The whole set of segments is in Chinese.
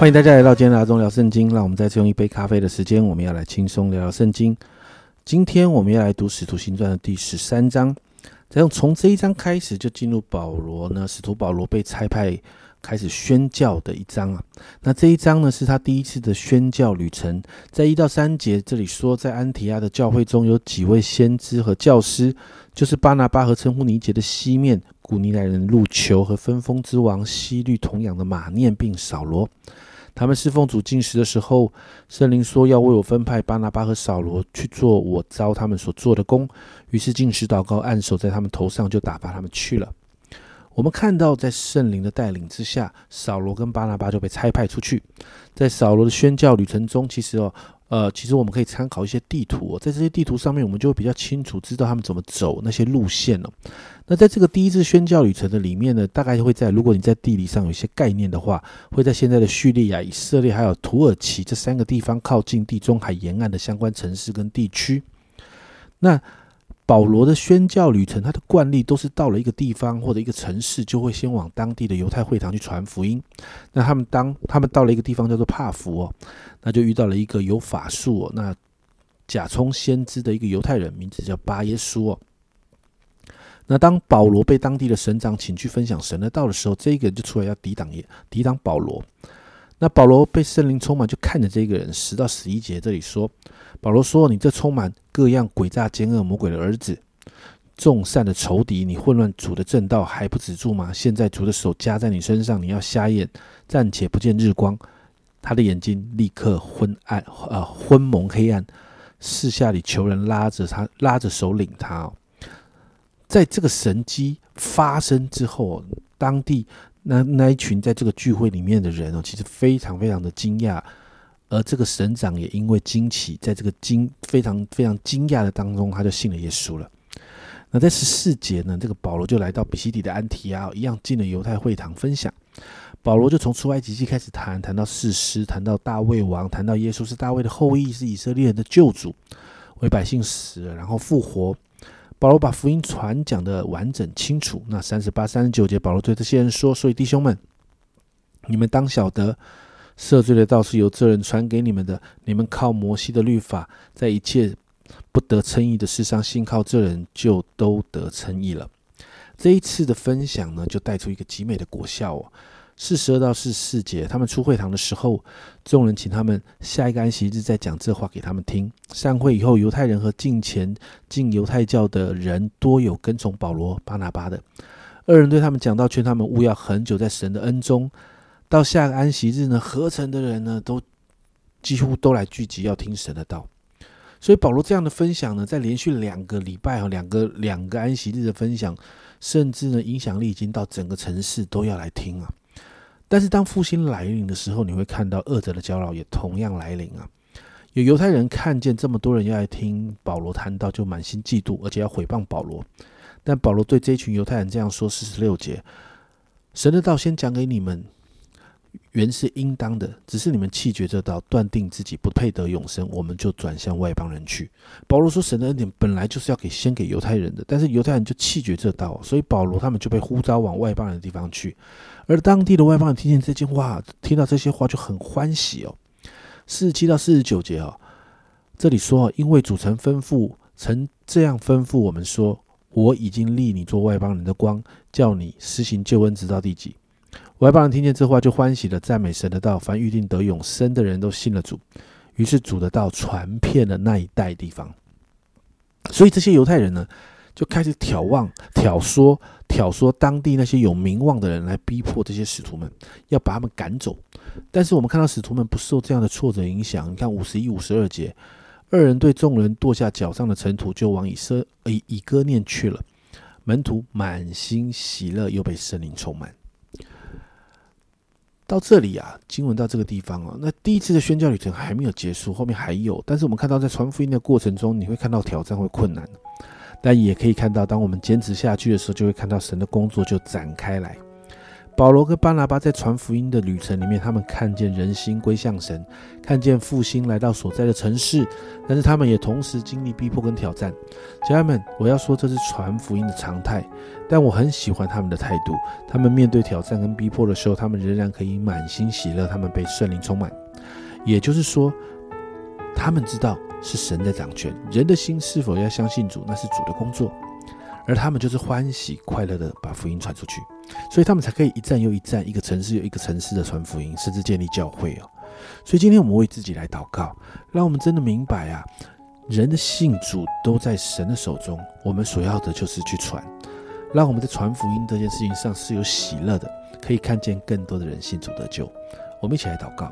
欢迎大家来到今天的阿忠聊圣经。让我们再次用一杯咖啡的时间，我们要来轻松聊聊圣经。今天我们要来读《使徒行传》的第十三章。再用从这一章开始，就进入保罗呢，使徒保罗被差派开始宣教的一章啊。那这一章呢，是他第一次的宣教旅程。在一到三节这里说，在安提亚的教会中有几位先知和教师，就是巴拿巴和称呼尼杰的西面、古尼来人入球和分封之王西律同养的马念，并扫罗。他们侍奉主进食的时候，圣灵说要为我分派巴拿巴和扫罗去做我招他们所做的工。于是进食祷告，按手在他们头上，就打发他们去了。我们看到，在圣灵的带领之下，扫罗跟巴拿巴就被差派出去。在扫罗的宣教旅程中，其实哦。呃，其实我们可以参考一些地图，在这些地图上面，我们就会比较清楚知道他们怎么走那些路线了。那在这个第一次宣教旅程的里面呢，大概会在如果你在地理上有一些概念的话，会在现在的叙利亚、以色列还有土耳其这三个地方靠近地中海沿岸的相关城市跟地区。那保罗的宣教旅程，他的惯例都是到了一个地方或者一个城市，就会先往当地的犹太会堂去传福音。那他们当他们到了一个地方叫做帕福哦，那就遇到了一个有法术哦，那假充先知的一个犹太人，名字叫巴耶稣哦。那当保罗被当地的省长请去分享神的道的时候，这个人就出来要抵挡也抵挡保罗。那保罗被圣灵充满，就看着这个人，十到十一节这里说，保罗说：“你这充满各样诡诈奸恶魔鬼的儿子，众善的仇敌，你混乱主的正道还不止住吗？现在主的手加在你身上，你要瞎眼，暂且不见日光。他的眼睛立刻昏暗，呃，昏蒙黑暗。四下里求人拉着他，拉着手领他。在这个神迹发生之后，当地。”那那一群在这个聚会里面的人哦，其实非常非常的惊讶，而这个省长也因为惊奇，在这个惊非常非常惊讶的当中，他就信了耶稣了。那在十四节呢，这个保罗就来到比西底的安提亚，一样进了犹太会堂分享。保罗就从出埃及记开始谈，谈到士师，谈到大卫王，谈到耶稣是大卫的后裔，是以色列人的救主，为百姓死了，然后复活。保罗把福音传讲的完整清楚。那三十八、三十九节，保罗对这些人说：“所以弟兄们，你们当晓得，赦罪的道是由这人传给你们的。你们靠摩西的律法，在一切不得称义的事上信靠这人，就都得称义了。”这一次的分享呢，就带出一个极美的果效哦。四十二到四十四节，他们出会堂的时候，众人请他们下一个安息日再讲这话给他们听。散会以后，犹太人和进前进犹太教的人多有跟从保罗、巴拿巴的。二人对他们讲到，劝他们勿要很久在神的恩中。到下个安息日呢，合成的人呢，都几乎都来聚集要听神的道。所以保罗这样的分享呢，在连续两个礼拜啊，两个两个安息日的分享，甚至呢，影响力已经到整个城市都要来听啊。但是当复兴来临的时候，你会看到恶者的搅扰也同样来临啊！有犹太人看见这么多人要来听保罗谈到，就满心嫉妒，而且要毁谤保罗。但保罗对这群犹太人这样说：四十六节，神的道先讲给你们。原是应当的，只是你们弃绝这道，断定自己不配得永生，我们就转向外邦人去。保罗说，神的恩典本来就是要给先给犹太人的，但是犹太人就弃绝这道，所以保罗他们就被呼召往外邦人的地方去。而当地的外邦人听见这句话，听到这些话就很欢喜哦。四十七到四十九节哦，这里说，因为主曾吩咐，曾这样吩咐我们说，我已经立你做外邦人的光，叫你施行救恩，直到地极。外邦人听见这话，就欢喜的赞美神的道。凡预定得永生的人都信了主，于是主的道传遍了那一带地方。所以这些犹太人呢，就开始挑望、挑唆、挑唆当地那些有名望的人来逼迫这些使徒们，要把他们赶走。但是我们看到使徒们不受这样的挫折影响。你看五十一、五十二节，二人对众人跺下脚上的尘土，就往以色以以哥念去了。门徒满心喜乐，又被圣灵充满。到这里啊，经文到这个地方哦，那第一次的宣教旅程还没有结束，后面还有。但是我们看到，在传福音的过程中，你会看到挑战会困难，但也可以看到，当我们坚持下去的时候，就会看到神的工作就展开来。保罗跟巴拿巴在传福音的旅程里面，他们看见人心归向神，看见复兴来到所在的城市，但是他们也同时经历逼迫跟挑战。家人们，我要说这是传福音的常态，但我很喜欢他们的态度。他们面对挑战跟逼迫的时候，他们仍然可以满心喜乐，他们被圣灵充满。也就是说，他们知道是神在掌权，人的心是否要相信主，那是主的工作。而他们就是欢喜快乐的把福音传出去，所以他们才可以一站又一站，一个城市又一个城市的传福音，甚至建立教会哦。所以今天我们为自己来祷告，让我们真的明白啊，人的信主都在神的手中，我们所要的就是去传，让我们在传福音这件事情上是有喜乐的，可以看见更多的人信主得救。我们一起来祷告，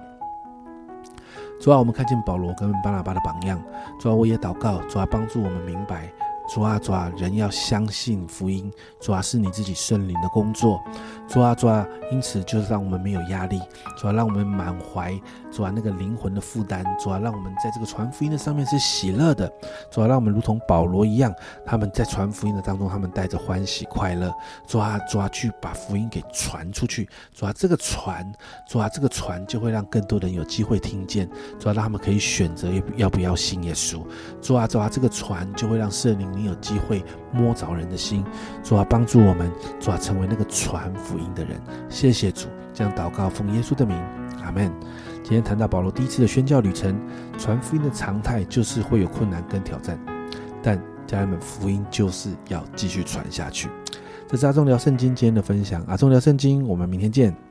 主啊，我们看见保罗跟巴拿巴的榜样，主啊，我也祷告，主啊，帮助我们明白。主啊，主啊，人要相信福音。主啊，是你自己圣灵的工作。主啊，主啊，因此就是让我们没有压力。主啊，让我们满怀主啊那个灵魂的负担。主啊，让我们在这个传福音的上面是喜乐的。主啊，让我们如同保罗一样，他们在传福音的当中，他们带着欢喜快乐。主啊，主啊，去把福音给传出去。主啊，这个传，主啊，这个传就会让更多人有机会听见。主啊，让他们可以选择要不要信耶稣。主啊，主啊，这个传就会让圣灵。你有机会摸着人的心，主啊，帮助我们，主啊，成为那个传福音的人。谢谢主，这样祷告奉耶稣的名，阿门。今天谈到保罗第一次的宣教旅程，传福音的常态就是会有困难跟挑战，但家人们，福音就是要继续传下去。这是阿忠聊圣经今天的分享，阿忠聊圣经，我们明天见。